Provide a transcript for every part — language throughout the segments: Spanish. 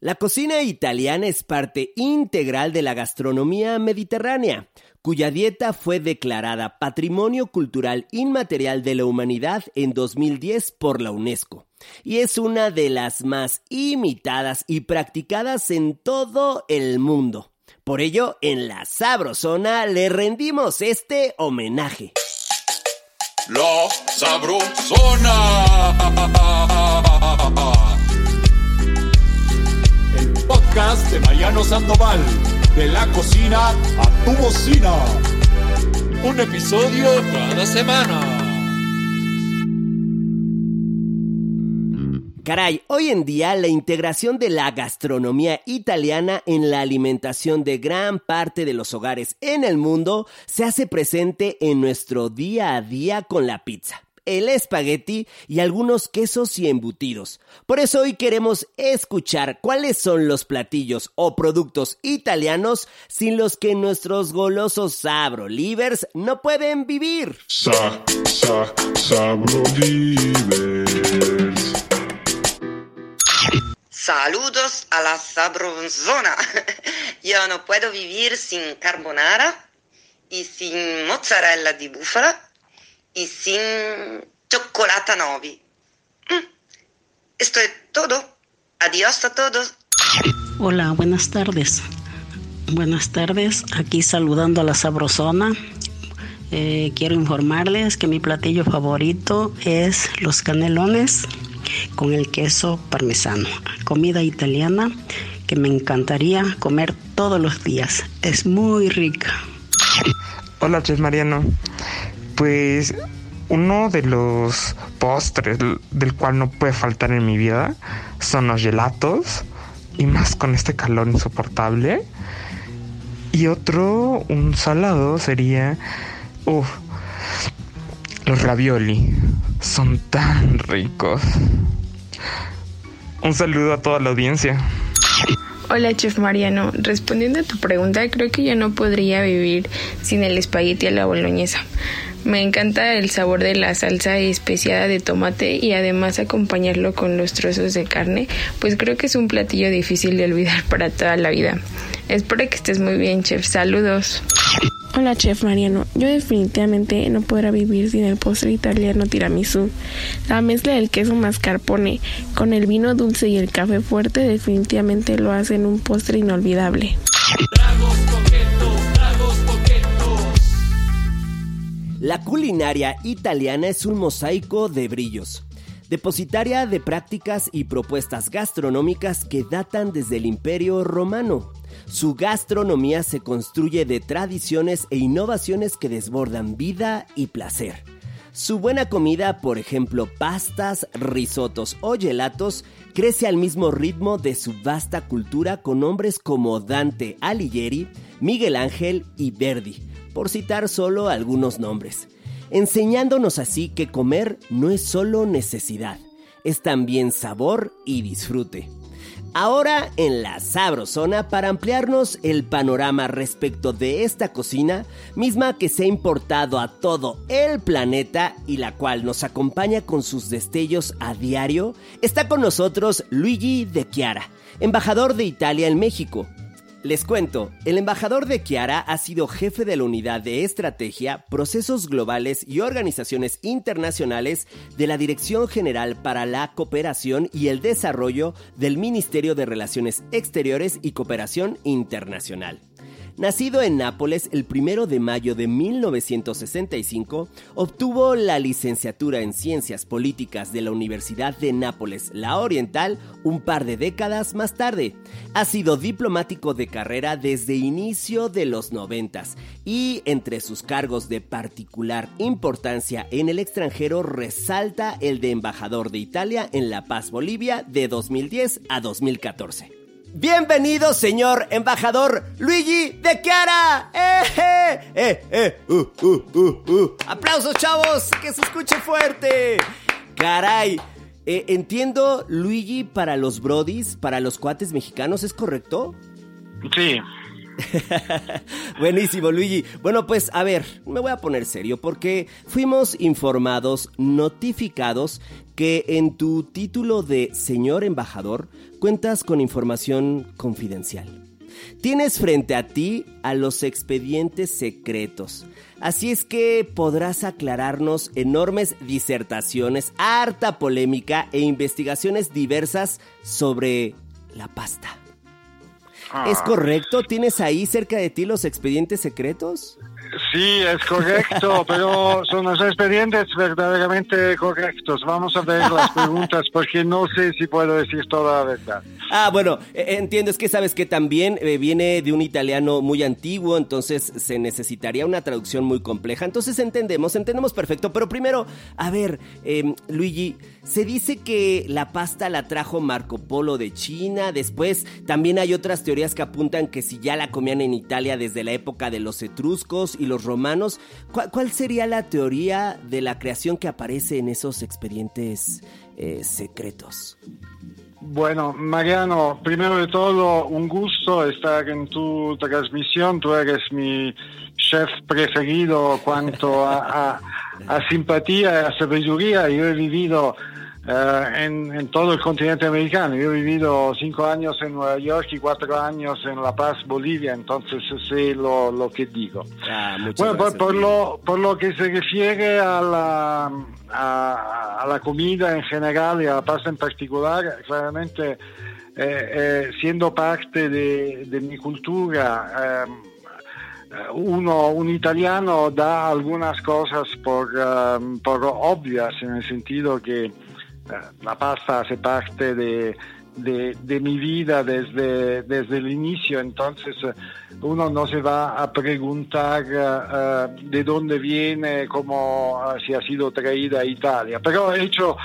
La cocina italiana es parte integral de la gastronomía mediterránea, cuya dieta fue declarada Patrimonio Cultural Inmaterial de la Humanidad en 2010 por la UNESCO, y es una de las más imitadas y practicadas en todo el mundo. Por ello, en la Sabrosona le rendimos este homenaje. La Sabrosona. De Mariano Sandoval. De la cocina a tu bocina. Un episodio cada semana. Caray, hoy en día la integración de la gastronomía italiana en la alimentación de gran parte de los hogares en el mundo se hace presente en nuestro día a día con la pizza el espagueti y algunos quesos y embutidos. Por eso hoy queremos escuchar cuáles son los platillos o productos italianos sin los que nuestros golosos sabro livers no pueden vivir. Sa, sa, sabro livers. Saludos a la sabrosona. Yo no puedo vivir sin carbonara y sin mozzarella di búfala y sin chocolate novi. Mm. Esto es todo. Adiós a todos. Hola, buenas tardes. Buenas tardes, aquí saludando a la sabrosona. Eh, quiero informarles que mi platillo favorito es los canelones con el queso parmesano. Comida italiana que me encantaría comer todos los días. Es muy rica. Hola, Chef Mariano. Pues uno de los postres del cual no puede faltar en mi vida son los gelatos y más con este calor insoportable. Y otro, un salado, sería uf, los ravioli. Son tan ricos. Un saludo a toda la audiencia. Hola, Chef Mariano. Respondiendo a tu pregunta, creo que yo no podría vivir sin el espagueti a la boloñesa. Me encanta el sabor de la salsa especiada de tomate y además acompañarlo con los trozos de carne, pues creo que es un platillo difícil de olvidar para toda la vida. Espero que estés muy bien, chef. Saludos. Hola, chef Mariano. Yo definitivamente no podrá vivir sin el postre italiano tiramisú. La mezcla del queso mascarpone con el vino dulce y el café fuerte definitivamente lo hacen un postre inolvidable. La culinaria italiana es un mosaico de brillos, depositaria de prácticas y propuestas gastronómicas que datan desde el Imperio Romano. Su gastronomía se construye de tradiciones e innovaciones que desbordan vida y placer. Su buena comida, por ejemplo, pastas, risotos o gelatos, crece al mismo ritmo de su vasta cultura con nombres como Dante Alighieri, Miguel Ángel y Verdi, por citar solo algunos nombres, enseñándonos así que comer no es solo necesidad, es también sabor y disfrute. Ahora en la Sabrosona para ampliarnos el panorama respecto de esta cocina, misma que se ha importado a todo el planeta y la cual nos acompaña con sus destellos a diario, está con nosotros Luigi De Chiara, embajador de Italia en México, les cuento, el embajador de Chiara ha sido jefe de la unidad de estrategia, procesos globales y organizaciones internacionales de la Dirección General para la Cooperación y el Desarrollo del Ministerio de Relaciones Exteriores y Cooperación Internacional. Nacido en Nápoles el 1 de mayo de 1965, obtuvo la licenciatura en Ciencias Políticas de la Universidad de Nápoles, la Oriental, un par de décadas más tarde. Ha sido diplomático de carrera desde inicio de los noventas y entre sus cargos de particular importancia en el extranjero resalta el de embajador de Italia en La Paz, Bolivia, de 2010 a 2014. Bienvenido, señor embajador Luigi de Chiara. ¡Eh, eh, eh, uh, uh, uh, uh. ¡Aplausos, chavos! ¡Que se escuche fuerte! Caray. Eh, entiendo, Luigi, para los brodis, para los cuates mexicanos, ¿es correcto? Sí, Buenísimo, Luigi. Bueno, pues a ver, me voy a poner serio porque fuimos informados, notificados que en tu título de señor embajador cuentas con información confidencial. Tienes frente a ti a los expedientes secretos. Así es que podrás aclararnos enormes disertaciones, harta polémica e investigaciones diversas sobre la pasta. ¿Es correcto? ¿Tienes ahí cerca de ti los expedientes secretos? Sí, es correcto, pero son los expedientes verdaderamente correctos. Vamos a ver las preguntas porque no sé si puedo decir toda la verdad. Ah, bueno, eh, entiendo, es que sabes que también eh, viene de un italiano muy antiguo, entonces se necesitaría una traducción muy compleja. Entonces entendemos, entendemos perfecto. Pero primero, a ver, eh, Luigi, se dice que la pasta la trajo Marco Polo de China, después también hay otras teorías que apuntan que si ya la comían en Italia desde la época de los etruscos y los romanos, ¿cuál, cuál sería la teoría de la creación que aparece en esos expedientes eh, secretos? Bueno, Mariano, primero de todo, un gusto estar en tu transmisión. Tú eres mi chef preferido cuanto a, a- a simpatía y a sabiduría. Yo he vivido eh, en, en todo el continente americano. Yo he vivido cinco años en Nueva York y cuatro años en La Paz, Bolivia, entonces sé lo, lo que digo. Ah, Bueno, por, por lo, por lo que se refiere a la, a, a la comida en general y a la pasta en particular, claramente eh, eh, siendo parte de, de mi cultura, eh, uno, un italiano da algunas cosas por, eh, por obvias, en el sentido que la pasta hace parte de, de, de mi vida desde, desde el inicio, entonces eh, uno no se va a preguntar eh, de dónde viene, cómo eh, si ha sido traída a Italia. Pero he hecho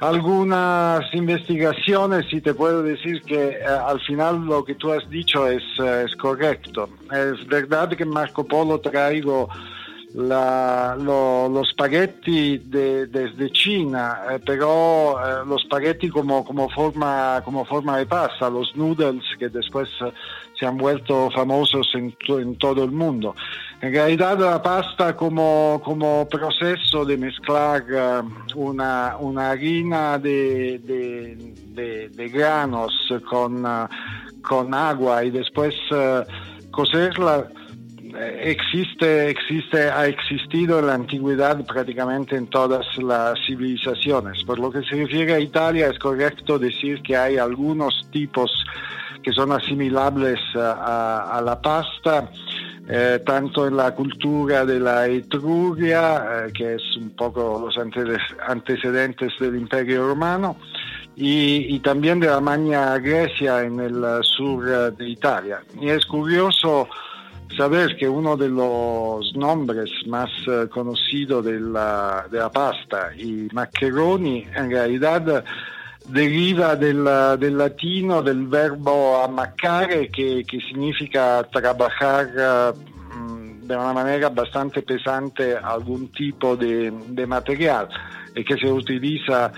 algunas investigaciones y te puedo decir que eh, al final lo que tú has dicho es, es correcto. Es verdad que Marco Polo traigo la- lo- los spaghetti de- desde China, eh, pero eh, los spaghetti como, como, forma, como forma de pasta, los noodles que después se han vuelto famosos to- en todo el mundo. En realidad la pasta como, como proceso de mezclar eh, una, una harina de, de- de- de granos con, eh, con agua y después eh, cocerla existe, existe, ha existido en la antigüedad prácticamente en todas las civilizaciones. Por lo que se refiere a Italia, es correcto decir que hay algunos tipos que son asimilables a, la pasta, eh, tanto en la cultura de la Etruria, eh, que es un poco los ante- antecedentes del Imperio Romano, y, y también de la Magna Grecia en el eh, sur de Italia. Y es curioso saber que uno de los nombres más eh, conocidos de la, de la pasta y maccheroni en realidad deriva del, eh, del latino del verbo ammaccare que, que significa trabajar eh, mm, de una manera bastante pesante algún tipo de, de material y que se utiliza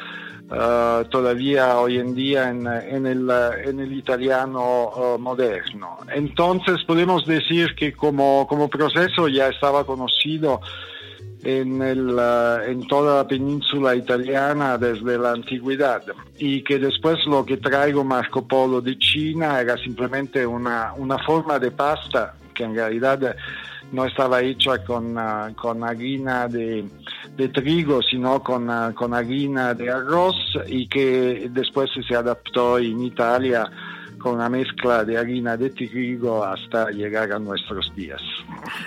eh, todavía hoy en día en, en el, eh, en el italiano eh, moderno. Entonces podemos decir que como, como proceso ya estaba conocido en, eh, en toda la península italiana desde la antigüedad y que después lo que traigo Marco Polo de China era simplemente una, una forma de pasta que en realidad no estaba hecha con, ah, con harina de, de trigo, sino con, ah, con harina de arroz y que después se adaptó en Italia con una mezcla de harina de trigo hasta llegar a nuestros días.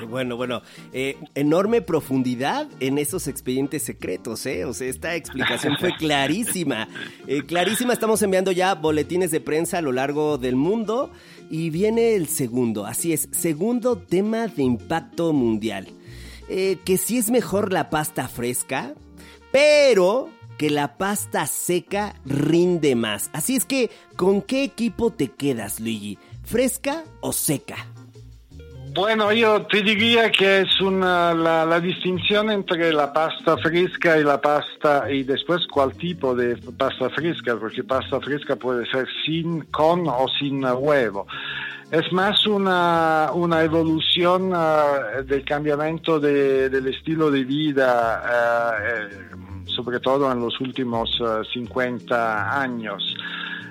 Bueno, bueno, eh, enorme profundidad en esos expedientes secretos, ¿eh? O sea, esta explicación fue clarísima. Eh, clarísima, estamos enviando ya boletines de prensa a lo largo del mundo y viene el segundo, así es, segundo tema de impacto mundial. Eh, que sí es mejor la pasta fresca, pero que la pasta seca rinde más. Así es que, ¿con qué equipo te quedas, Luigi? ¿Fresca o seca? Bueno, yo te diría que es una, la, la distinción entre la pasta fresca y la pasta y después cuál tipo de pasta fresca, porque pasta fresca puede ser sin, con o sin huevo. es más una, una evolución uh, del cambiamento de, del estilo de vida, uh, eh, sobre todo en los últimos uh, 50 años.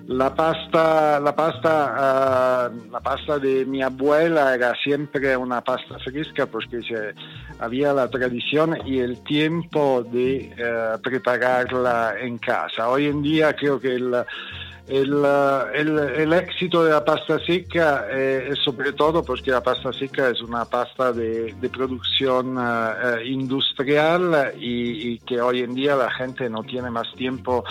La pasta, la pasta, la pasta de mi abuela era siempre una pasta fresca porque se, había la tradición y el tiempo de prepararla en casa. Hoy en día creo que el el, el, éxito de la pasta seca eh, es sobre todo porque la pasta seca es una pasta de, de producción uh, industrial y, que hoy en día la gente no tiene más tiempo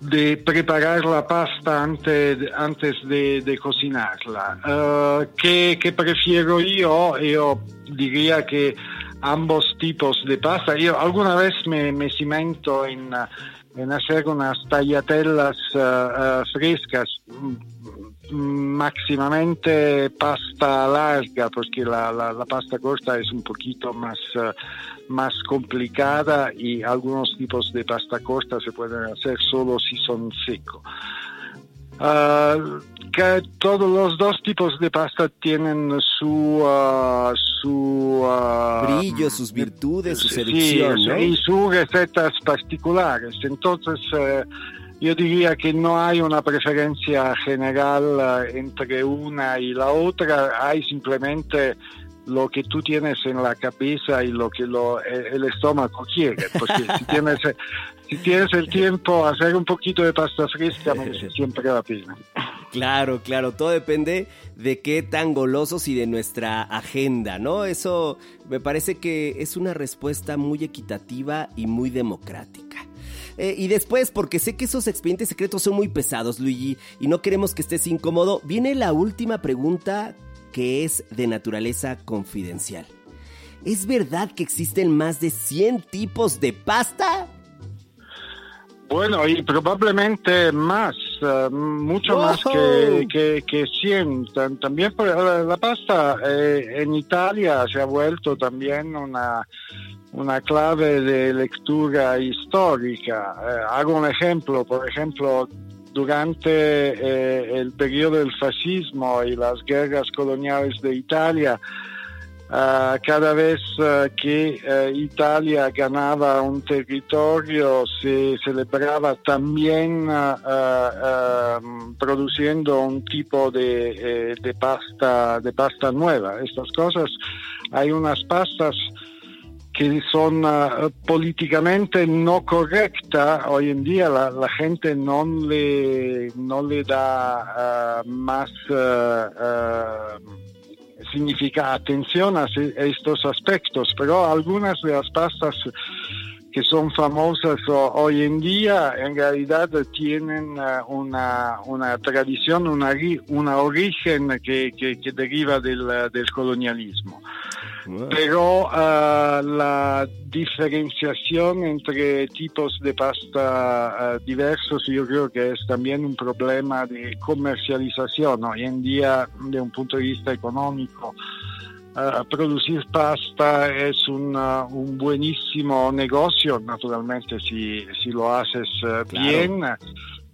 de preparar la pasta antes, antes de, cocinarla. Uh, ¿qué, ¿qué, prefiero yo? Yo diría que ambos tipos de pasta. Yo alguna vez me, me cimento en... Uh, en hacer unas tagliatellas uh, uh, frescas, máximamente pasta larga, porque la, la, la, pasta corta es un poquito más, uh, más complicada y algunos tipos de pasta corta se pueden hacer solo si son secos. que todos los dos tipos de pasta tienen su uh, su uh, brillo, sus virtudes, su seducción sí, ¿no? y sus recetas particulares. Entonces uh, yo diría que no hay una preferencia general entre una y la otra, hay simplemente lo que tú tienes en la cabeza y lo que lo, el estómago quiere, porque si tienes si tienes el tiempo hacer un poquito de pasta fresca siempre la pena. Claro, claro, todo depende de qué tan golosos y de nuestra agenda, ¿no? Eso me parece que es una respuesta muy equitativa y muy democrática. Eh, y después, porque sé que esos expedientes secretos son muy pesados, Luigi, y no queremos que estés incómodo, viene la última pregunta que es de naturaleza confidencial. ¿Es verdad que existen más de 100 tipos de pasta? Bueno, y probablemente más, uh, mucho oh. más que, que, que 100. También la, la pasta eh, en Italia se ha vuelto también una, una clave de lectura histórica. Eh, hago un ejemplo, por ejemplo, durante eh, el periodo del fascismo y las guerras coloniales de Italia, Uh, cada vez uh, que uh, Italia ganaba un territorio se celebraba también produciendo un tipo de, eh, de, pasta de pasta nueva. Estas cosas, hay unas pastas que son políticamente no correctas. Hoy en día la, la gente no le, no le da más significa atención a estos aspectos, pero algunas de las pastas que son famosas hoy en día en realidad tienen una, una tradición, una, una origen que, que, que deriva del, del colonialismo. Pero uh, la diferenciación entre tipos de pasta uh, diversos yo creo que es también un problema de comercialización. Hoy en día, de un punto de vista económico, Uh, producir pasta es una, un buenísimo negocio, naturalmente, si, si lo haces uh, claro. bien.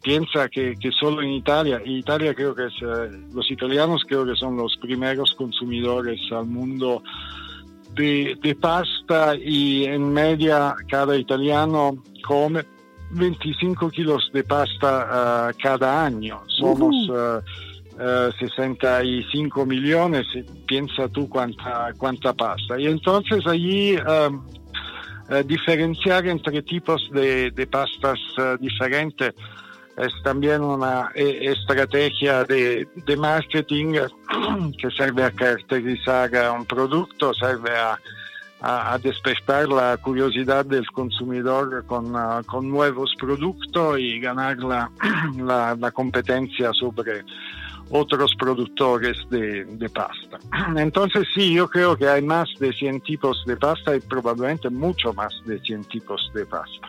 Piensa que, que, solo en Italia, y Italia creo que es, uh, los italianos creo que son los primeros consumidores al mundo de, de pasta y en media cada italiano come 25 kilos de pasta cada año. Somos... -huh Uh, 65 millones, piensa tú cuánta, cuánta pasta. Y entonces allí um, uh, diferenciar entre tipos de, de pastas uh, diferentes es también una eh, estrategia de, de, marketing que serve a caracterizar un producto, serve a, despertar la curiosidad del consumidor con, con nuevos productos y ganar la, la, la competencia sobre otros productores de, de, pasta. Entonces sí, yo creo que hay más de 100 tipos de pasta y probablemente mucho más de 100 tipos de pasta.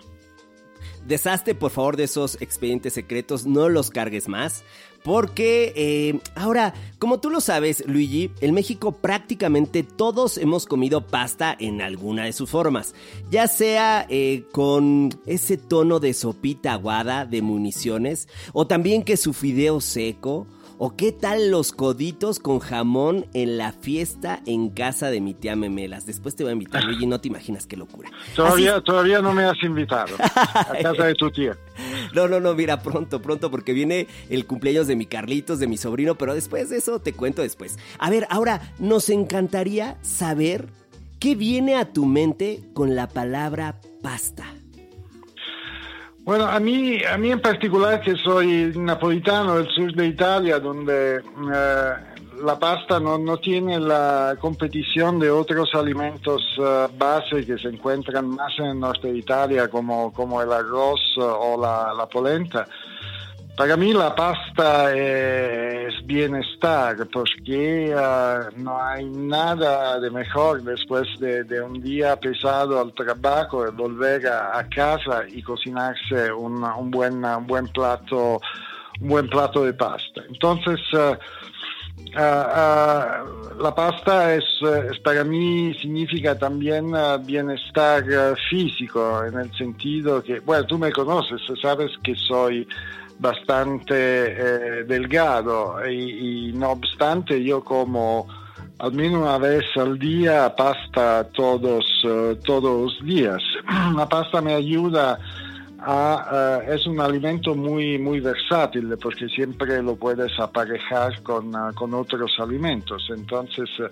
Deshazte por favor de esos expedientes secretos, no los cargues más. Porque eh, ahora, como tú lo sabes, Luigi, en México prácticamente todos hemos comido pasta en alguna de sus formas. Ya sea eh, con ese tono de sopita aguada de municiones, o también que su fideo seco, ¿O qué tal los coditos con jamón en la fiesta en casa de mi tía Memelas? Después te voy a invitar, Luigi, no te imaginas qué locura. Todavía, todavía no me has invitado a casa de tu tía. No, no, no, mira, pronto, pronto, porque viene el cumpleaños de mi Carlitos, de mi sobrino, pero después de eso te cuento después. A ver, ahora, nos encantaría saber qué viene a tu mente con la palabra pasta. Bueno, a mí, a mí en particular que soy napolitano del sur de Italia, donde eh, la pasta no, no, tiene la competición de otros alimentos uh, base que se encuentran más en el norte de Italia, como, como el arroz o la, la polenta. Para mí la pasta es bienestar porque uh, no hay nada de mejor después de, un día pesado al trabajo, volver a, a casa y cocinarse un, buen, buen plato, un buen plato de pasta. Entonces, uh, Uh, uh, la pasta es, es, para mí significa también uh, bienestar físico, en el sentido que, bueno, tú me conoces, sabes que soy bastante eh, delgado y, no obstante yo como al menos una vez al día pasta todos, todos los días. La pasta me ayuda uh, es un alimento muy, muy versátil porque siempre lo puedes aparejar con, uh, con otros alimentos. Entonces, uh,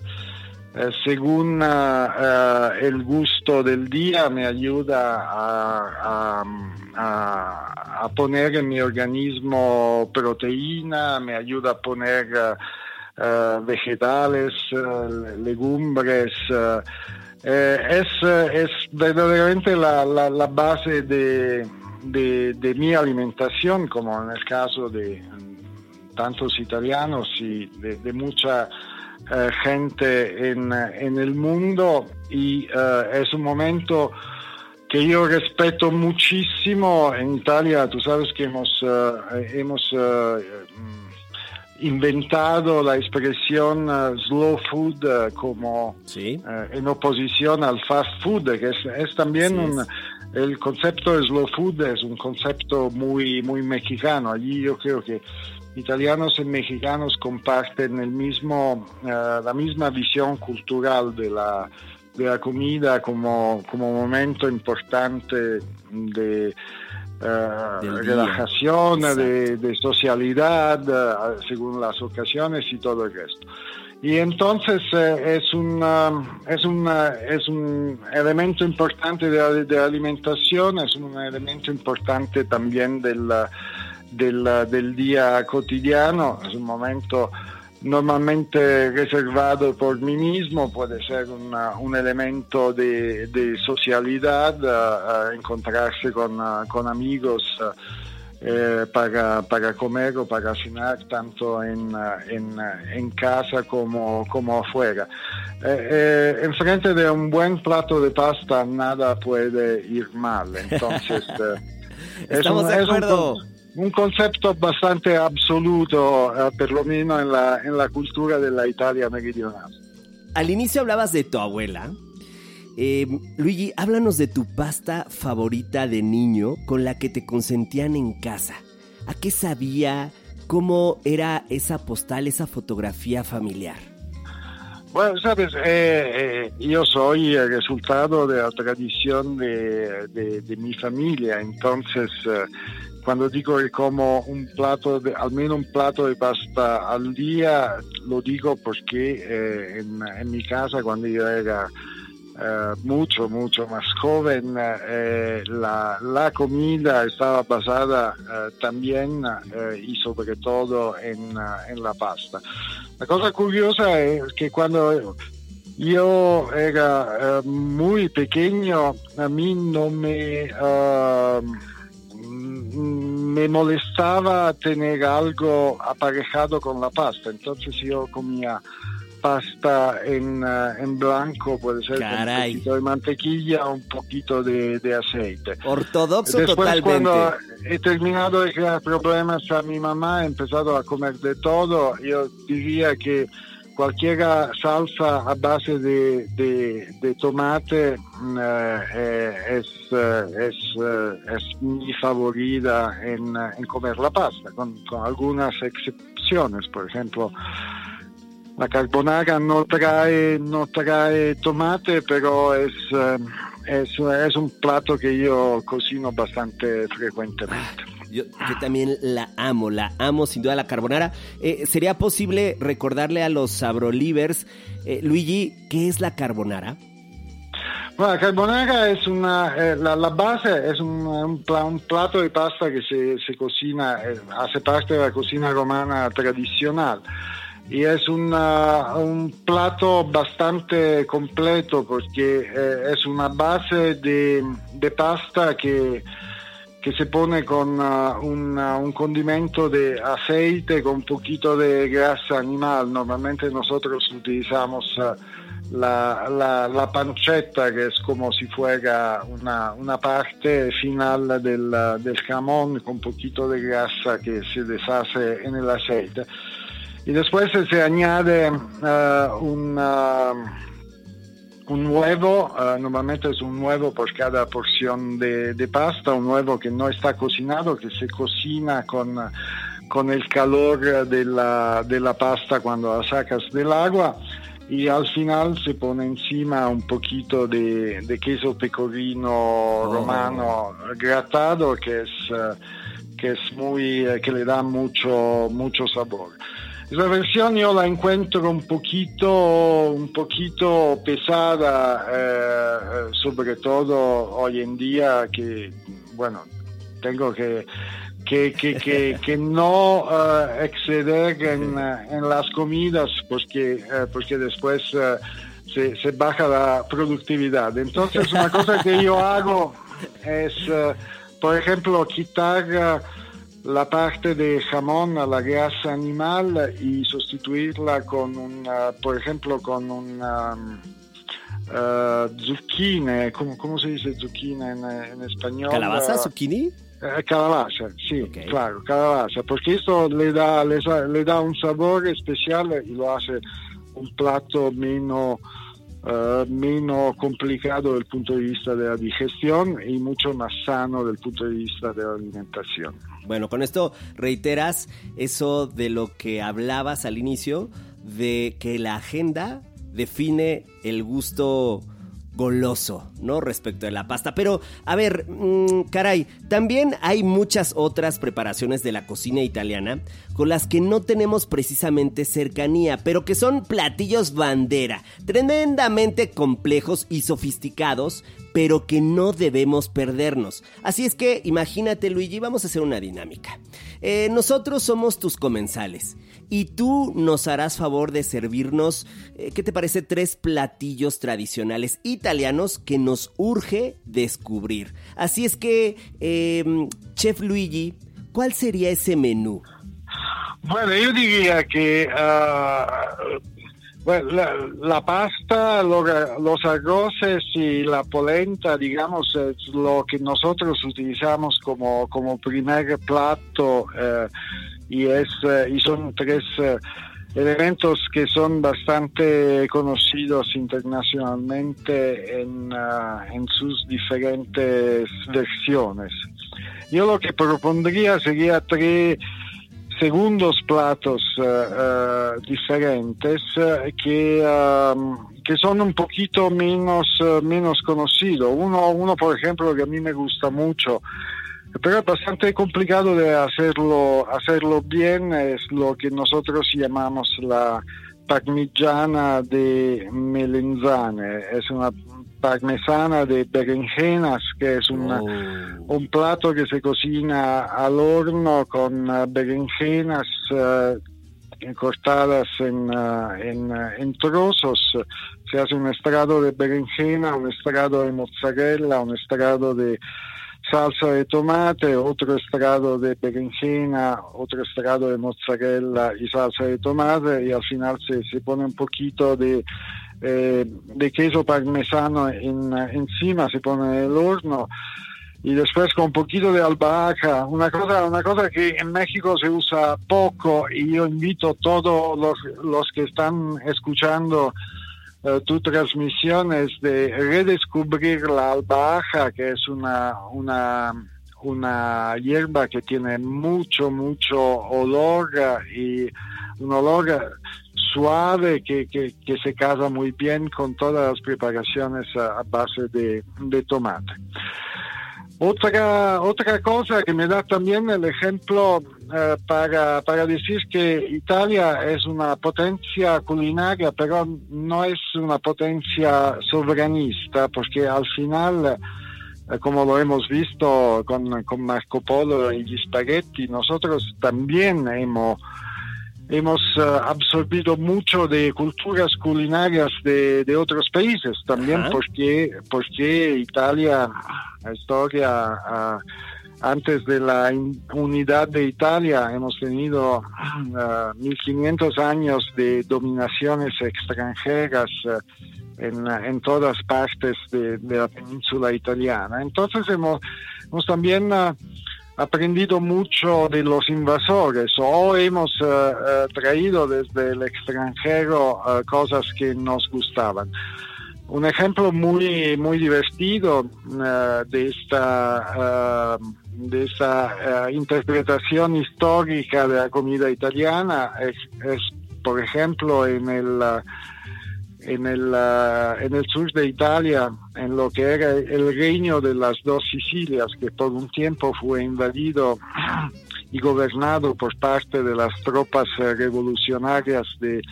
según el gusto del día, me ayuda a, a, a, poner en mi organismo proteína, me ayuda a poner vegetales, legumbres. Eh, es, es, verdaderamente la, la, base de, de, mi alimentación, como en el caso de tantos italianos y de, mucha uh, gente en, en, el mundo. Y es un momento que yo respeto muchísimo en Italia, tú sabes que hemos inventado la expresión uh, slow food uh, como ¿Sí? uh, en oposición al fast food, que es, es también sí, un, el concepto de slow food es un concepto muy, muy mexicano. Allí yo creo que italianos y mexicanos comparten el mismo, la misma visión cultural de la, de la comida como, como momento importante de Uh, relajación, de, de, socialidad, uh, según las ocasiones y todo el resto. Y entonces uh, es, una, es, una, es un elemento importante de, de, alimentación, es un elemento importante también del, del, del día cotidiano, es un momento normalmente reservado por mí mismo, puede ser una, un elemento de, de socialidad, uh, uh, encontrarse con, uh, con amigos eh, para, para, comer o para cenar tanto en, en, en casa como, como afuera. Eh, eh, enfrente de un buen plato de pasta nada puede ir mal, entonces... Estamos un, de acuerdo. Un, un concepto bastante absoluto, eh, per lo meno en la, en la cultura de la Italia meridional. Al inicio hablabas de tu abuela. Eh, Luigi, háblanos de tu pasta favorita de niño con la que te consentían en casa. ¿A qué sabía? ¿Cómo era esa postal, esa fotografía familiar? Bueno, sabes, eh, eh, yo soy el resultado de la tradición de, de, de mi familia, entonces eh, cuando digo que como un plato, de, al menos un plato de pasta al día, lo digo porque eh, en, en, mi casa cuando yo era eh, mucho, mucho más joven, eh, la, la, comida estaba basada eh, también eh, y sobre todo en, en, la pasta. La cosa curiosa es que cuando yo era muy pequeño, a mí no me me molestaba tener algo aparejado con la pasta, entonces yo comía pasta en, uh, en blanco, puede ser Caray. un poquito de mantequilla, un poquito de, de aceite. Ortodoxo Después, totalmente. cuando he terminado de crear problemas a mi mamá, he empezado a comer de todo, yo diría que cualquier salsa a base de, de, tomate eh, es, es, es, mi favorita en, comer la pasta, con, con algunas excepciones. Por ejemplo, la carbonara no trae, no trae tomate, pero es, eh, es, es un plato que yo cocino bastante frecuentemente. Yo, yo, también la amo, la amo sin duda la carbonara. Eh, ¿Sería posible recordarle a los sabrolivers, eh, Luigi, qué es la carbonara? Bueno, la carbonara es una, eh, la, la, base es un, un, un, plato de pasta que se, se cocina, eh, hace parte de la cocina romana tradicional y es una, un plato bastante completo porque eh, es una base de, de pasta que que se pone con uh, un, uh, un, condimento de aceite con un poquito de grasa animal. Normalmente nosotros utilizamos uh, la, la, la, pancetta, que es como si fuera una, una parte final del, del, jamón con poquito de grasa que se deshace en el aceite. Y después se añade un un huevo, uh, normalmente es un huevo por cada porción de, de, pasta, un huevo que no está cocinado, que se cocina con, con el calor de la, de la, pasta cuando la sacas del agua y al final se pone encima un poquito de, de queso pecorino oh. romano gratado que es, uh, que es muy, uh, que le da mucho, mucho sabor. Esa versión yo la encuentro un poquito, un poquito pesada, eh, sobre todo hoy en día que, bueno, tengo que, que, que, que, que no uh, exceder en, en, las comidas porque, uh, porque después uh, se, se, baja la productividad. Entonces una cosa que yo hago es, por ejemplo, quitar la parte de jamón la grasa animal y sustituirla con un, por ejemplo, con un uh, zucchine, ¿cómo, ¿cómo, se dice zucchine en, en español? ¿Calabaza, zucchini? Eh, calabaza, sí, okay. claro, calabaza, porque esto le da, le, le da un sabor especial y lo hace un plato menos Uh, menos complicado desde el punto de vista de la digestión y mucho más sano desde el punto de vista de la alimentación. Bueno, con esto reiteras eso de lo que hablabas al inicio, de que la agenda define el gusto goloso, ¿no? Respecto de la pasta. Pero, a ver, mmm, caray, también hay muchas otras preparaciones de la cocina italiana con las que no tenemos precisamente cercanía, pero que son platillos bandera, tremendamente complejos y sofisticados, pero que no debemos perdernos. Así es que, imagínate, Luigi, vamos a hacer una dinámica. Eh, nosotros somos tus comensales y tú nos harás favor de servirnos, eh, ¿qué te parece? Tres platillos tradicionales italianos que nos urge descubrir. Así es que, eh, Chef Luigi, ¿cuál sería ese menú? Bueno, yo diría que uh, bueno, la, la, pasta, lo, los arroces y la polenta, digamos, es lo que nosotros utilizamos como, como primer plato. Uh, y, es, uh, y son tres elementos que son bastante conocidos internacionalmente en, en sus diferentes versiones. Yo lo que propondría sería tres segundos platos uh, diferentes uh, que, que, son un poquito menos, menos conocidos. Uno, uno, por ejemplo, que a mí me gusta mucho, pero es bastante complicado de hacerlo, hacerlo bien, es lo que nosotros llamamos la parmigiana de melenzane. Es una parmesana de berenjenas, que es una, oh. un plato que se cocina al horno con uh, berenjenas uh, cortadas en, uh, en, en, trozos. Se hace un estrado de berenjena, un estrado de mozzarella, un estrado de salsa de tomate, otro estrado de berenjena, otro estrado de mozzarella y salsa de tomate y al final se, se pone un poquito de eh, de queso parmesano en, encima, se pone en el horno y después con un poquito de albahaca, una cosa, una cosa que en México se usa poco y yo invito a todos los, que están escuchando uh, tu transmisión es de redescubrir la albahaca, que es una, una, una hierba que tiene mucho, mucho olor y un olor suave que, que, se casa muy bien con todas las preparaciones a, base de, de tomate. Otra, otra cosa que me da también el ejemplo eh, para, para decir que Italia es una potencia culinaria, pero no es una potencia soberanista, porque al final, eh, como lo hemos visto con, con Marco Polo y Spaghetti, nosotros también hemos hemos uh, absorbido mucho de culturas culinarias de, de otros países, también porque, porque Italia, la historia, uh, antes de la unidad de Italia, hemos tenido uh, 1500 años de dominaciones extranjeras en, en, todas partes de, de, la península italiana. Entonces hemos, hemos también aprendido mucho de los invasores o hemos eh, eh, traído desde el extranjero eh, cosas que nos gustaban. Un ejemplo muy, muy divertido de esta, interpretación histórica de la comida italiana es por ejemplo, en el en el, ah, en el sur de Italia, en lo que era el reino de las dos Sicilias, que por un tiempo fue invadido y gobernado por parte de las tropas eh, revolucionarias de,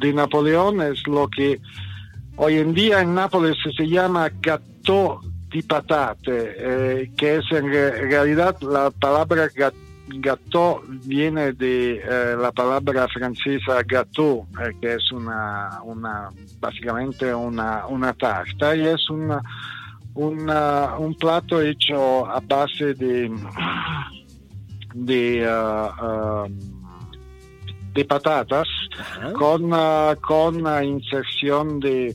de Napoleón, es lo que hoy en día en Nápoles se llama gâteau di patate, eh, que es en realidad la palabra gâteau Gâteau viene de eh, la palabra francesa gâteau, eh, que es una, una básicamente una, una, tarta y es una, una, un plato hecho a base de, de, uh, uh, de patatas con, uh, con inserción de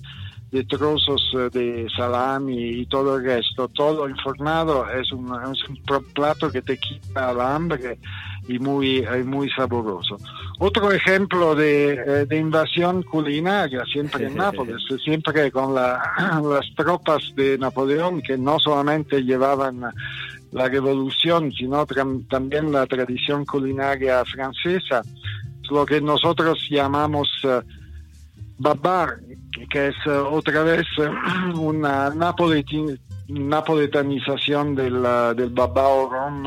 de trozos eh, de salami y todo el resto, todo informado, es un, es un plato que te quita el hambre y muy, muy sabroso. Otro ejemplo de, eh, de invasión culinaria, siempre en Nápoles, siempre con la, las tropas de Napoleón que no solamente llevaban la revolución, sino también la tradición culinaria francesa, lo que nosotros llamamos babar, que es otra vez una napoletanización del, del babao rom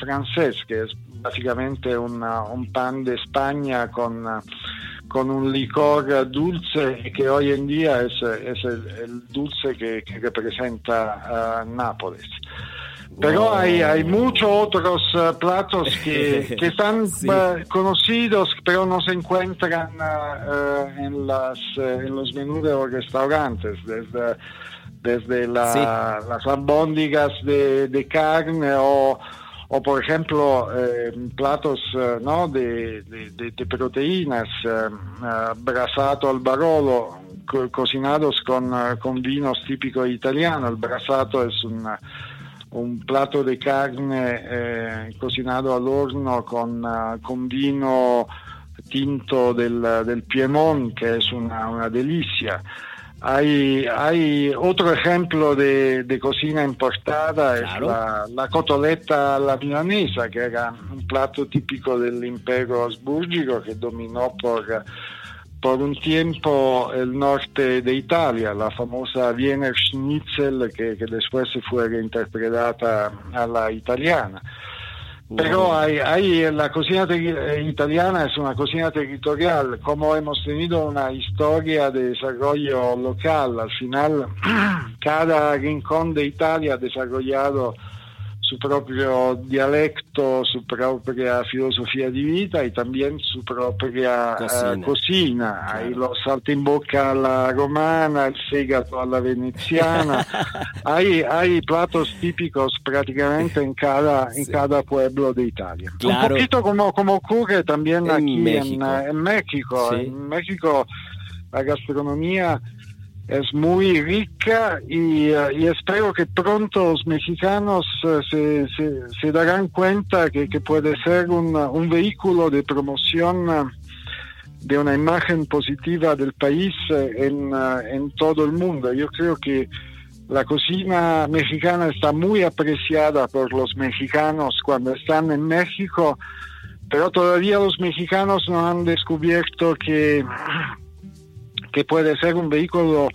francés, que es básicamente un pan de España con, con un licor dulce que hoy en día es, es el, dulce que, representa Nápoles. Pero hay, hay muchos otros eh, platos que, que están eh, conocidos, pero no se encuentran eh, en, las, en los menús de los restaurantes, desde, desde las albóndigas de, de carne o, o, por ejemplo, platos ¿no? de, de, proteínas, brasato al barolo, cocinados con, con vinos típicos italianos. El brasato es una un plato de carne eh, cocinado al horno con, uh, con vino tinto del, del Piemont, que es una, una delicia. Hay, hay, otro ejemplo de, de cocina importada, es la, la, cotoletta alla milanesa, que era un plato típico del imperio asburgico que dominó por por un tiempo el norte de Italia, la famosa Wiener Schnitzel que, después se fue reinterpretada a la italiana. Pero hay, hay, la cocina italiana es una cocina territorial, como hemos tenido una historia de desarrollo local, al final cada rincón de Italia ha desarrollado su propio dialecto, su propia filosofía de vida y también su propia cocina. Uh, cocina. Claro. Hay los saltimbocca a la romana, el fegato a la veneziana. hay, hay platos típicos prácticamente en cada, en cada pueblo de Italia. Claro. Un poquito como, como ocurre también en aquí México. En, en México. Sí. En México la gastronomía es muy rica y, uh, y, espero que pronto los mexicanos uh, se, se, darán cuenta que, que puede ser un, un, vehículo de promoción uh, de una imagen positiva del país en, en todo el mundo. Yo creo que la cocina mexicana está muy apreciada por los mexicanos cuando están en México, pero todavía los mexicanos no han descubierto que, que puede ser un vehículo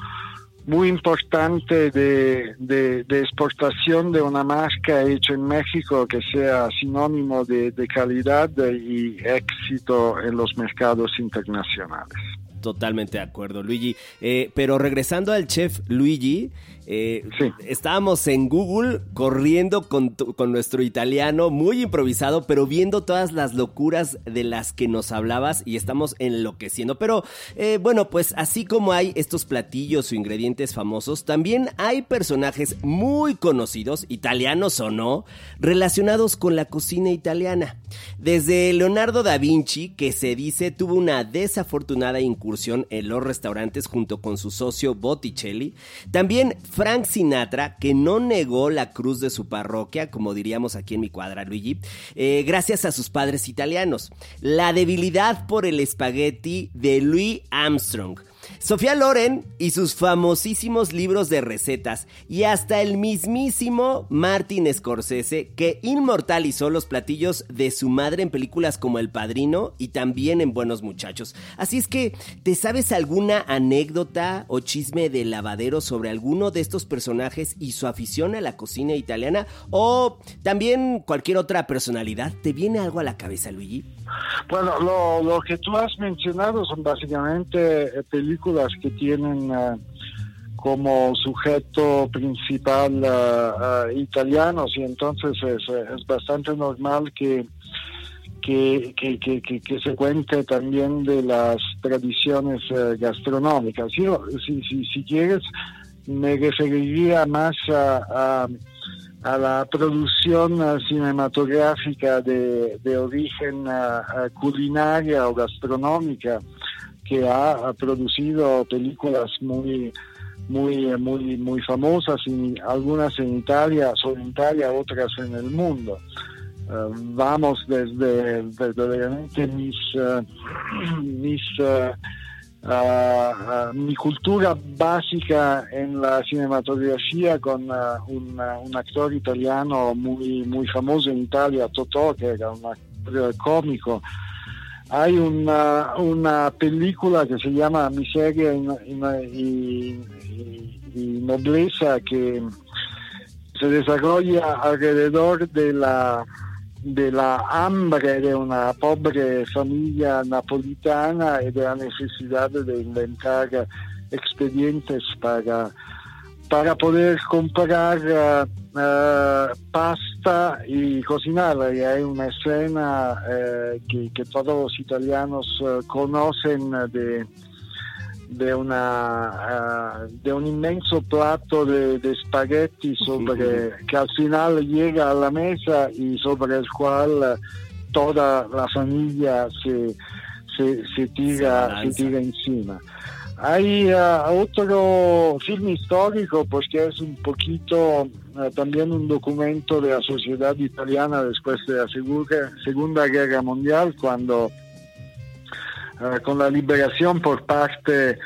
muy importante de, de, exportación de una marca hecha en México que sea sinónimo de, calidad y éxito en los mercados internacionales. Totalmente de acuerdo, Luigi. Eh, pero regresando al chef Luigi, eh, estábamos en Google corriendo con, con, nuestro italiano, muy improvisado, pero viendo todas las locuras de las que nos hablabas y estamos enloqueciendo. Pero eh, bueno, pues así como hay estos platillos o ingredientes famosos, también hay personajes muy conocidos, italianos o no, relacionados con la cocina italiana. Desde Leonardo da Vinci, que se dice tuvo una desafortunada incursión en los restaurantes junto con su socio Botticelli, también Frank Sinatra, que no negó la cruz de su parroquia, como diríamos aquí en mi cuadra, Luigi, eh, gracias a sus padres italianos. La debilidad por el espagueti de Louis Armstrong. Sofía Loren y sus famosísimos libros de recetas y hasta el mismísimo Martin Scorsese que inmortalizó los platillos de su madre en películas como El Padrino y también en Buenos Muchachos. Así es que, ¿te sabes alguna anécdota o chisme de lavadero sobre alguno de estos personajes y su afición a la cocina italiana? O también cualquier otra personalidad. ¿Te viene algo a la cabeza, Luigi? Bueno, lo, que tú has mencionado son básicamente eh, películas que tienen uh, como sujeto principal uh, italianos y entonces es, bastante normal que que, que, que, que, se cuente también de las tradiciones gastronómicas. Yo, si, si, si quieres, me referiría más a, a a la producción uh, cinematográfica de, de origen uh, culinaria o gastronómica que ha, producido películas muy muy muy muy famosas y algunas en Italia, en Italia, otras en el mundo. Vamos desde verdaderamente mis mis uh, mi cultura básica en la cinematografía con uh, un, un, actor italiano muy famoso en Italia, Totò, que era un actor cómico. Hay una, una película que se llama Miseria y, Nobleza que se desarrolla alrededor de la de la hambre de una pobre familia napolitana y de la necesidad de inventar expedientes para, para poder comprar uh, pasta y cocinarla. Y hay una escena uh, que, que, todos los italianos uh, conocen de, una, uh, de un inmenso plato de, de spaghetti sobre, que al final llega a la mesa y sobre el cual toda la familia se, se, se tira, se, tira encima. Hay uh, otro film histórico, pues que es un poquito uh, también un documento de la sociedad italiana después de la Segunda, segunda Guerra Mundial, cuando uh, con la liberación por parte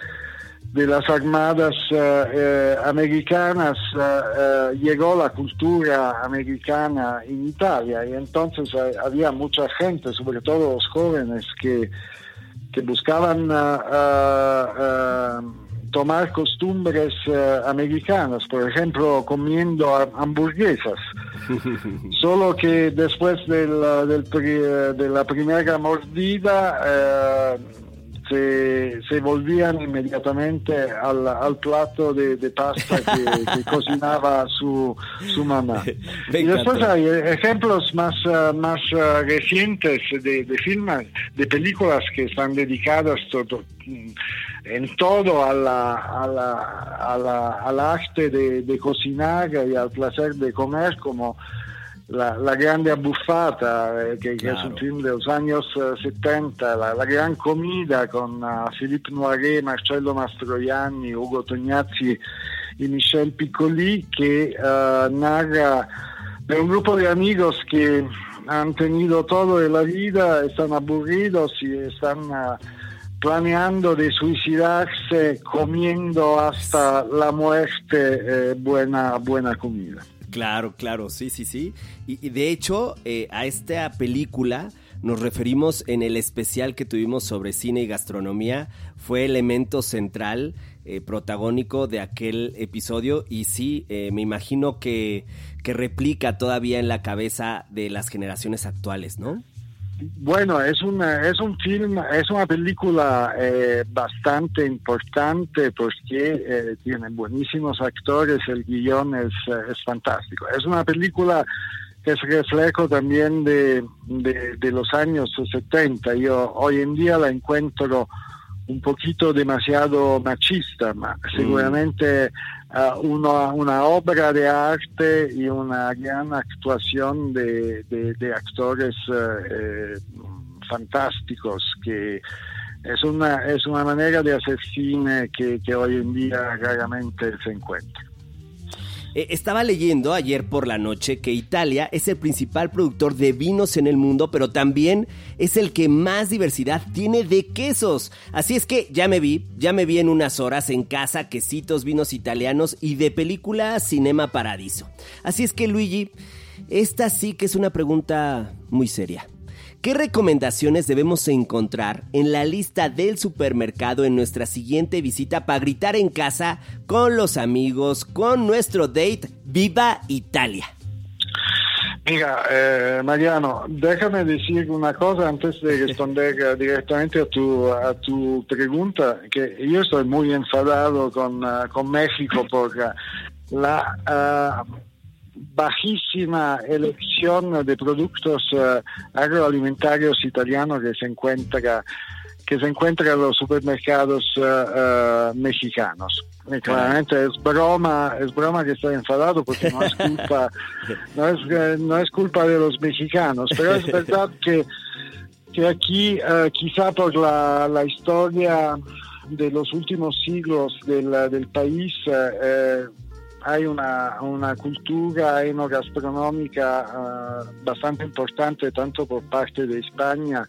de las armadas uh, americanas uh, llegó la cultura americana en Italia y entonces había mucha gente, sobre todo los jóvenes, que, que buscaban tomar costumbres americanas, por ejemplo, comiendo hamburguesas. Solo que después del, del, de la primera mordida se, se, volvían inmediatamente al, al plato de, de pasta que, que, cocinaba su, su mamá. y después hay ejemplos más, uh, más uh, recientes de, de filmes, de películas que están dedicadas todo, en todo a la, a la, a la, al arte de, de cocinar y al placer de comer, como la, la, grande abbuffata, eh, che, claro. che, es un film de los años uh, 70, la, gran comida con uh, Philippe Noiret, Marcello Mastroianni, Ugo Tognazzi y Michel Piccoli, que uh, narra de un grupo de amigos que han tenido todo la vida, están aburridos y están planeando de suicidarse comiendo hasta la muerte eh, buena, buena comida. Claro, claro, sí, sí, sí. Y, de hecho, eh, a esta película nos referimos en el especial que tuvimos sobre cine y gastronomía. Fue elemento central, eh, protagónico de aquel episodio. Y sí, me imagino que, que replica todavía en la cabeza de las generaciones actuales, ¿no? Bueno, es una es un film, es una película eh, bastante importante porque eh, tiene buenísimos actores, el guion es, es fantástico. Es una película que es reflejo también de, de, los años 70. Yo hoy en día la encuentro un poquito demasiado machista, ma mm. Uh, una, una, obra de arte y una gran actuación de, de, actores uh, fantásticos que es una, es una manera de hacer cine que, que hoy en día raramente se encuentra. Eh, estaba leyendo ayer por la noche que Italia es el principal productor de vinos en el mundo, pero también es el que más diversidad tiene de quesos. Así es que ya me vi, ya me vi en unas horas en casa quesitos, vinos italianos y de película Cinema Paradiso. Así es que Luigi, esta sí que es una pregunta muy seria. ¿Qué recomendaciones debemos encontrar en la lista del supermercado en nuestra siguiente visita para gritar en casa con los amigos, con nuestro date Viva Italia? Mira, eh, Mariano, déjame decir una cosa antes de responder eh, directamente a tu, a tu pregunta, que yo estoy muy enfadado con, uh, con México porque la... Uh, bajísima elección de productos uh, agroalimentarios italianos que se encuentra que se encuentra en los supermercados uh, uh, mexicanos. Y claramente es broma, es broma que estoy enfadado porque no es culpa, no es, no es culpa de los mexicanos, pero es verdad que, que aquí quizá por la, la historia de los últimos siglos del, del país eh, hay una, una cultura enogastronómica uh, bastante importante tanto por parte de España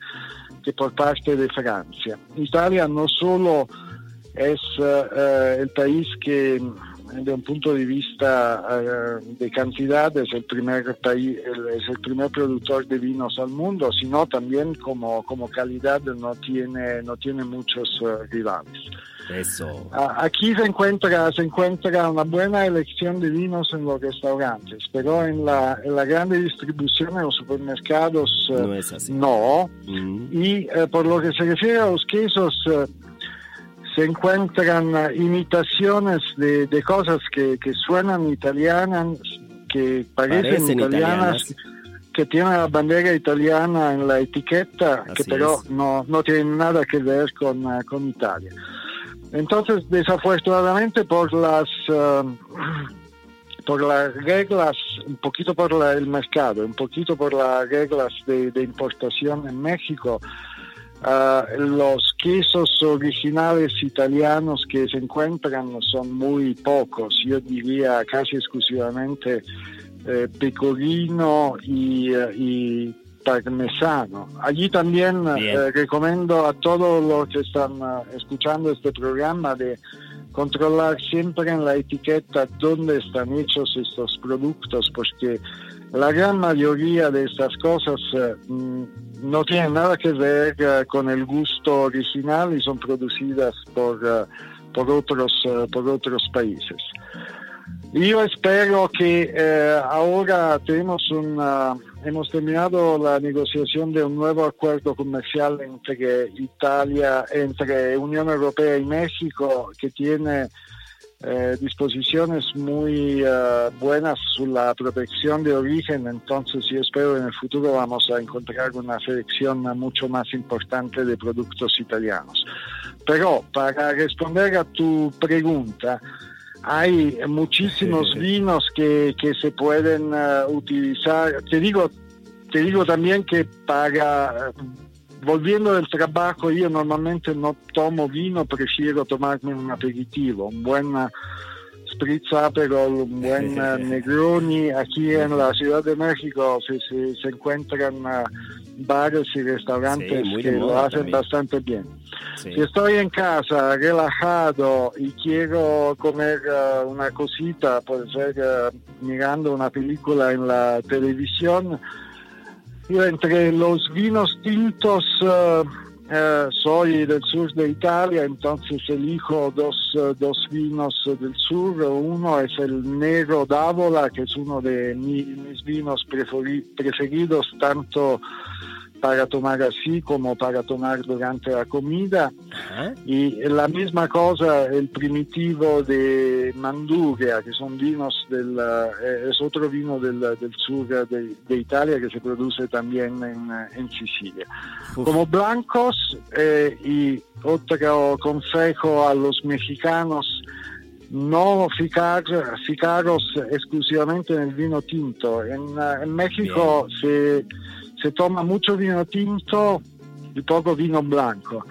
que por parte de Francia. Italia no solo es uh, el país que de un punto de vista de cantidad es el primer país, es el primer productor de vinos al mundo, sino también como, como calidad no tiene, no tiene muchos rivales. Eso. Aquí se encuentra, se encuentra una buena elección de vinos en los restaurantes, pero en la, en la grande distribución en los supermercados eh, no. Es así. no. Y eh, por lo que se refiere a los quesos, eh, se encuentran imitaciones de, de cosas que, que, suenan italianas, que parecen, italianas, que tienen la bandera italiana en la etiqueta, que pero no, no tienen nada que ver con, con Italia. Entonces, desafortunadamente por las um, por las reglas, un poquito por el mercado, un poquito por las reglas de, importación en México, uh, los quesos originales italianos que se encuentran son muy pocos, yo diría casi exclusivamente eh, pecorino y parmesano. Allí también eh, recomiendo a todos los que están eh, escuchando este programa de controlar siempre en la etiqueta dónde están hechos estos productos, porque la gran mayoría de estas cosas eh, mm, no tienen nada que ver con el gusto original y son producidas por, por, otros, por otros países. Yo espero que ahora tenemos una hemos terminado la negociación de un nuevo acuerdo comercial entre Italia, entre Unión Europea y México, que tiene eh, disposiciones muy uh, buenas sobre la protección de origen, entonces yo espero en el futuro vamos a encontrar una selección mucho más importante de productos italianos. Pero para responder a tu pregunta, hay muchísimos vinos que, que se pueden uh, utilizar. Te digo, te digo también que para volviendo del trabajo yo normalmente no tomo vino, prefiero tomarme un aperitivo, un buen spritz aperol, un buen negroni. Aquí en la Ciudad de México se, se, se encuentran uh, bares y restaurantes que lo hacen bastante bien. Si estoy en casa relajado y quiero comer uh, una cosita, puede ser uh, mirando una película en la televisión, yo entre los vinos tintos uh, eh, soy del sur de Italia, entonces elijo dos, dos vinos del sur. Uno es el Negro d'Avola, que es uno de mis vinos preferidos, tanto para tomar así como para tomar durante la comida. Y la misma cosa el primitivo de Manduria, que son vinos del, eh, es otro vino del, del sur de, de, Italia que se produce también en, en Sicilia. Como blancos eh, y otro consejo a los mexicanos, no fijar, fijaros exclusivamente en el vino tinto. En, en México se se toma mucho vino tinto y poco vino blanco.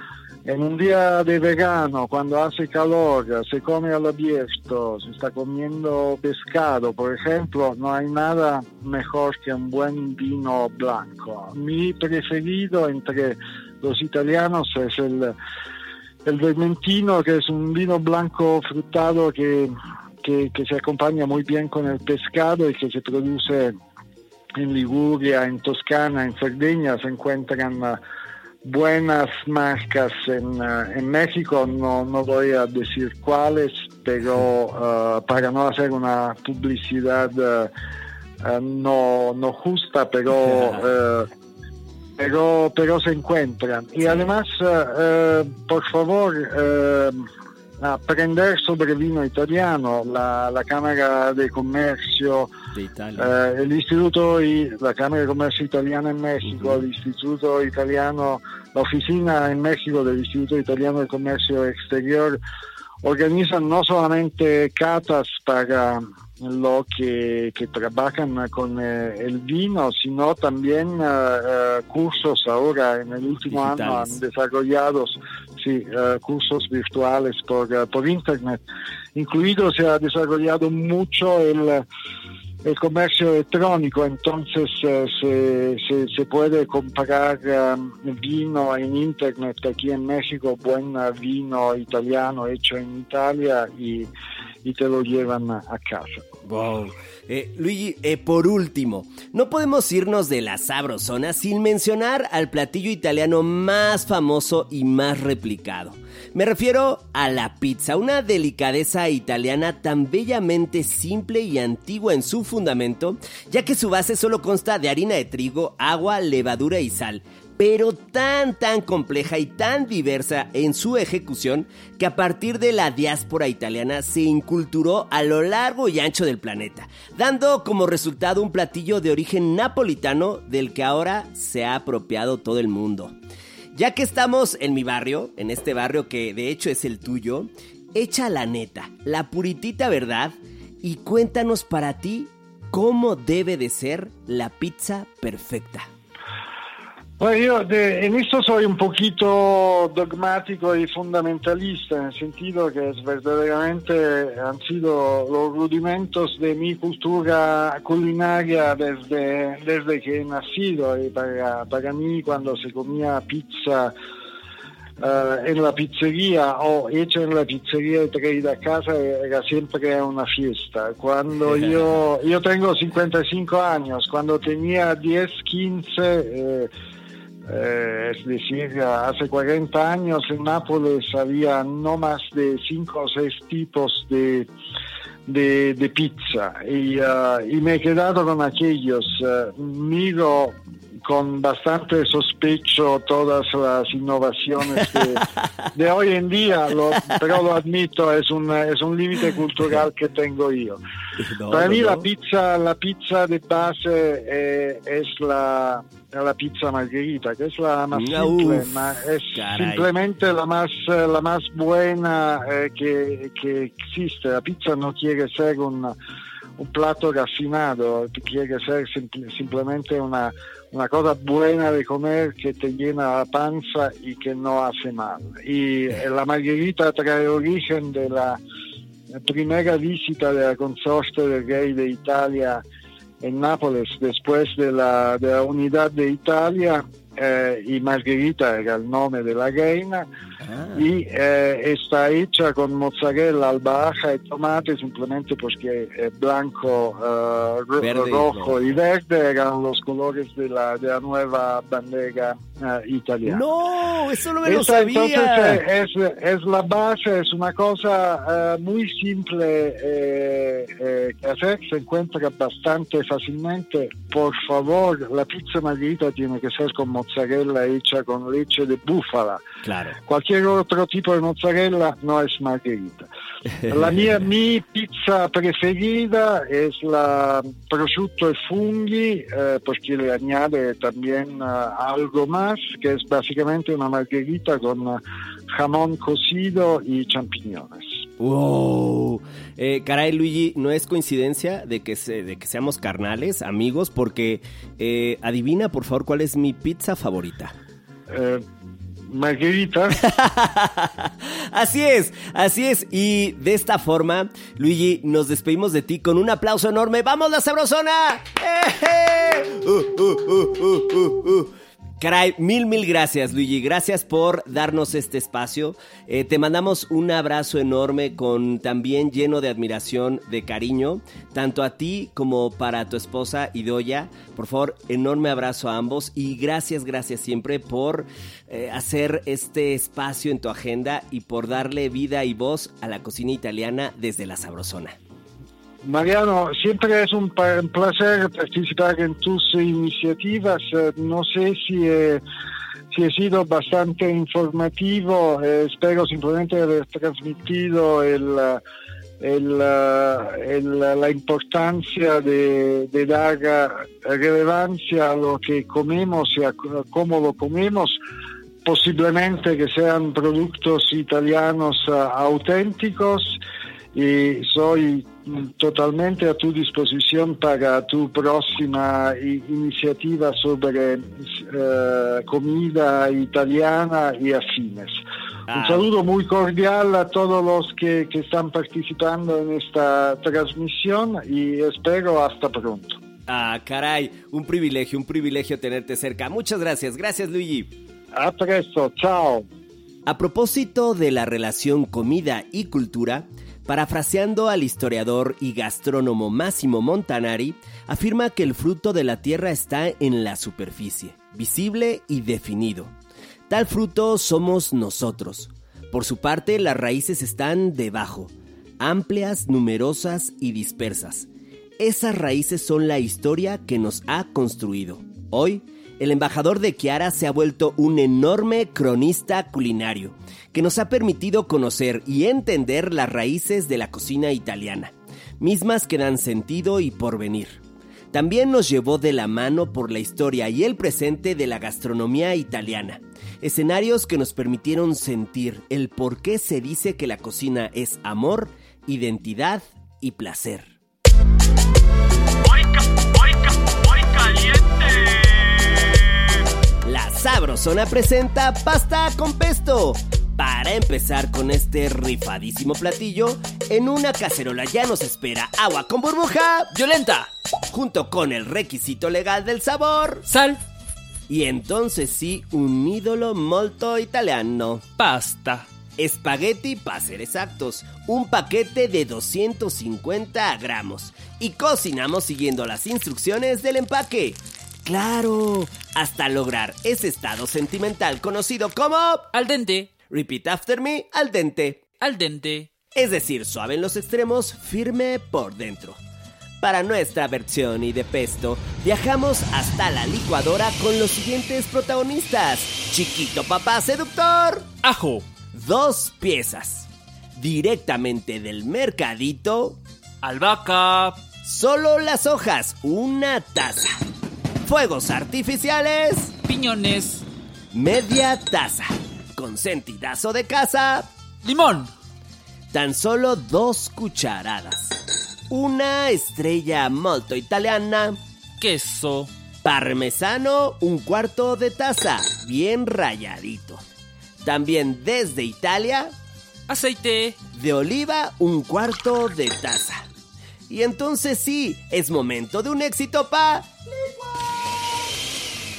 En un día de verano, cuando hace calor, se come al abierto, se está comiendo pescado, por ejemplo, no hay nada mejor que un buen vino blanco. Mi preferido entre los italianos es el, el Vermentino, que es un vino blanco frutado que, que, que se acompaña muy bien con el pescado y que se produce en Liguria, en Toscana, en Cerdeña se encuentran uh, buenas marcas en, uh, en México, no, no, voy a decir cuáles, pero uh, para no hacer una publicidad no, no justa, pero... pero, pero se encuentran. Y además, por favor, aprender sobre vino italiano, la, la Cámara de Comercio, de eh, el Instituto y la Cámara de Comercio Italiana en México, uh -huh. el Instituto Italiano, la oficina en México del Instituto Italiano de Comercio Exterior, organizan no solamente catas para lo que, que trabajan con eh, el vino, sino también uh, uh, cursos ahora en el último Digitales. año han desarrollado sí, uh, cursos virtuales por, por internet. Incluido se ha desarrollado mucho el el comercio electrónico, entonces uh, se, se, se, puede comprar um, vino en internet aquí en México, buen vino italiano hecho en Italia y, y te lo llevan a casa. Wow. Eh, Luigi, eh, por último, no podemos irnos de la sabrosona sin mencionar al platillo italiano más famoso y más replicado. Me refiero a la pizza, una delicadeza italiana tan bellamente simple y antigua en su fundamento, ya que su base solo consta de harina de trigo, agua, levadura y sal, pero tan tan compleja y tan diversa en su ejecución que a partir de la diáspora italiana se inculturó a lo largo y ancho del planeta, dando como resultado un platillo de origen napolitano del que ahora se ha apropiado todo el mundo. Ya que estamos en mi barrio, en este barrio que de hecho es el tuyo, echa la neta, la puritita verdad y cuéntanos para ti cómo debe de ser la pizza perfecta. Bueno, yo de, en esto soy un poquito dogmático y fundamentalista, en el sentido que es verdaderamente han sido los rudimentos de mi cultura culinaria desde, desde que he nacido. Y para, para mí, cuando se comía pizza uh, en la pizzería o hecha en la pizzería y traída a casa, era siempre una fiesta. Cuando yo, yo tengo 55 años, cuando tenía 10, 15... Eh, eh, es decir, hace 40 años en Nápoles había no más de 5 o 6 tipos de, de, de pizza y, uh, y, me he quedado con aquellos. Uh, miro con bastante sospecho todas las innovaciones de, de hoy en día, lo, pero lo admito, es un, es un límite cultural que tengo yo. No, Para mí no. la pizza, la pizza de base eh, es la, la pizza margherita, que es la más simple, uf, ma es caray. simplemente la más, eh, la más buena eh, que, que existe. La pizza no quiere ser un, un plato raffinado, quiere ser simple- simplemente una, una cosa buena de comer que te llena la panza y que no hace mal. Y la margherita trae origen de la primera visita de la consorte del rey de Italia en Nápoles después de la, de de Italia eh, y Margherita era el nombre de la reina. Ah. Y eh, está hecha con mozzarella, albahaca y tomate simplemente porque eh, blanco, eh, rojo y verde eran los colores de la, de la nueva bandera eh, italiana. No, eso no me lo entonces sabía. eh, es, es la base, es una cosa eh, muy simple eh, que hacer, se encuentra bastante fácilmente. Por favor, la pizza margherita tiene que ser con mozzarella hecha con leche de búfala. Claro. Cualquier otro tipo de mozzarella no es margherita. La mia mi pizza preferida es la prosciutto e funghi eh, porque le añade también eh, algo más que es básicamente una margherita con eh, jamón cocido y champiñones. Wow. Eh, caray, Luigi, no es coincidencia de que, se- de que seamos carnales, amigos, porque eh, adivina, por favor, cuál es mi pizza favorita. Eh, margherita, Así es, así es. Y de esta forma, Luigi, nos despedimos de ti con un aplauso enorme. ¡Vamos, la sabrosona! ¡Eh! Uh, uh, uh, uh, uh, uh. Caray, mil, mil gracias, Luigi. Gracias por darnos este espacio. Eh, te mandamos un abrazo enorme con también lleno de admiración, de cariño, tanto a ti como para tu esposa Idoya. Por favor, enorme abrazo a ambos y gracias, gracias siempre por eh, hacer este espacio en tu agenda y por darle vida y voz a la cocina italiana desde la sabrosona. Mariano, siempre es un, placer participar en tus iniciativas. Eh, no sé si, eh, si he sido bastante informativo. Eh, espero simplemente haber transmitido la importancia de, de dar relevancia a lo que comemos y a cómo lo comemos. Posiblemente que sean productos italianos auténticos y soy totalmente a tu disposición para tu próxima iniciativa sobre eh, comida italiana y afines. Ah. Un saludo muy cordial a todos los que, que están participando en esta transmisión y espero hasta pronto. Ah, caray, un privilegio, un privilegio tenerte cerca. Muchas gracias, gracias Luigi. A presto, chao. A propósito de la relación comida y cultura, parafraseando al historiador y gastrónomo Massimo Montanari, afirma que el fruto de la tierra está en la superficie, visible y definido. Tal fruto somos nosotros. Por su parte, las raíces están debajo, amplias, numerosas y dispersas. Esas raíces son la historia que nos ha construido. Hoy, el embajador de Chiara se ha vuelto un enorme cronista culinario, que nos ha permitido conocer y entender las raíces de la cocina italiana, mismas que dan sentido y porvenir. También nos llevó de la mano por la historia y el presente de la gastronomía italiana, escenarios que nos permitieron sentir el por qué se dice que la cocina es amor, identidad y placer. La Sabrosona presenta pasta con pesto. Para empezar con este rifadísimo platillo, en una cacerola ya nos espera agua con burbuja violenta, junto con el requisito legal del sabor, Sal, y entonces sí, un ídolo molto italiano. pasta. Espagueti, para ser exactos, un paquete de 250 gramos. Y cocinamos siguiendo las instrucciones del empaque. Claro, hasta lograr ese estado sentimental conocido como... Al dente, Repeat after me, al dente. al dente. Es decir, suave en los extremos, firme por dentro. Para nuestra versión y de pesto, viajamos hasta la licuadora con los siguientes protagonistas. Chiquito papá seductor, Ajo, dos piezas. Directamente del mercadito, albahaca, solo las hojas, una taza. Fuegos artificiales, piñones, media taza. Consentidazo de casa, limón, tan solo dos cucharadas. Una estrella molto italiana, queso, parmesano, un cuarto de taza, bien rayadito. También desde Italia, aceite, de oliva, un cuarto de taza. Y entonces sí, es momento de un éxito pa...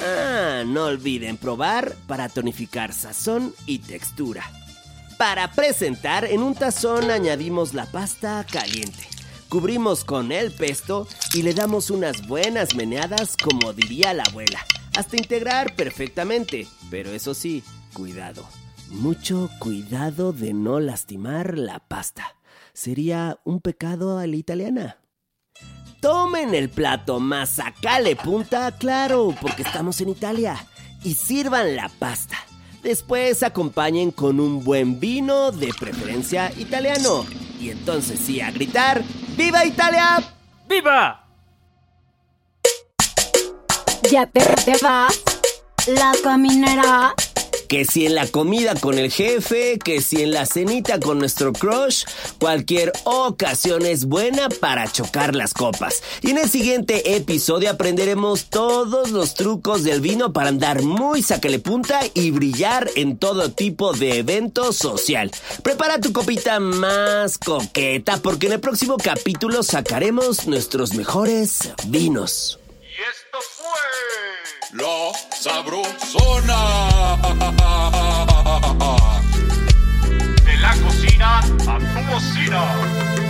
Ah, no olviden probar para tonificar sazón y textura. Para presentar, en un tazón añadimos la pasta caliente. Cubrimos con el pesto y le damos unas buenas meneadas como diría la abuela, hasta integrar perfectamente. Pero eso sí, cuidado. Mucho cuidado de no lastimar la pasta. Sería un pecado a la italiana. Tomen el plato más sacale punta, claro, porque estamos en Italia. Y sirvan la pasta. Después acompañen con un buen vino, de preferencia italiano. Y entonces sí, a gritar, ¡Viva Italia! ¡Viva! Ya te, te vas, la caminera. Que si en la comida con el jefe, que si en la cenita con nuestro crush, cualquier ocasión es buena para chocar las copas. Y en el siguiente episodio aprenderemos todos los trucos del vino para andar muy saquele punta y brillar en todo tipo de evento social. Prepara tu copita más coqueta porque en el próximo capítulo sacaremos nuestros mejores vinos. Y esto fue La Sabrosona. De la cocina a tu cocina.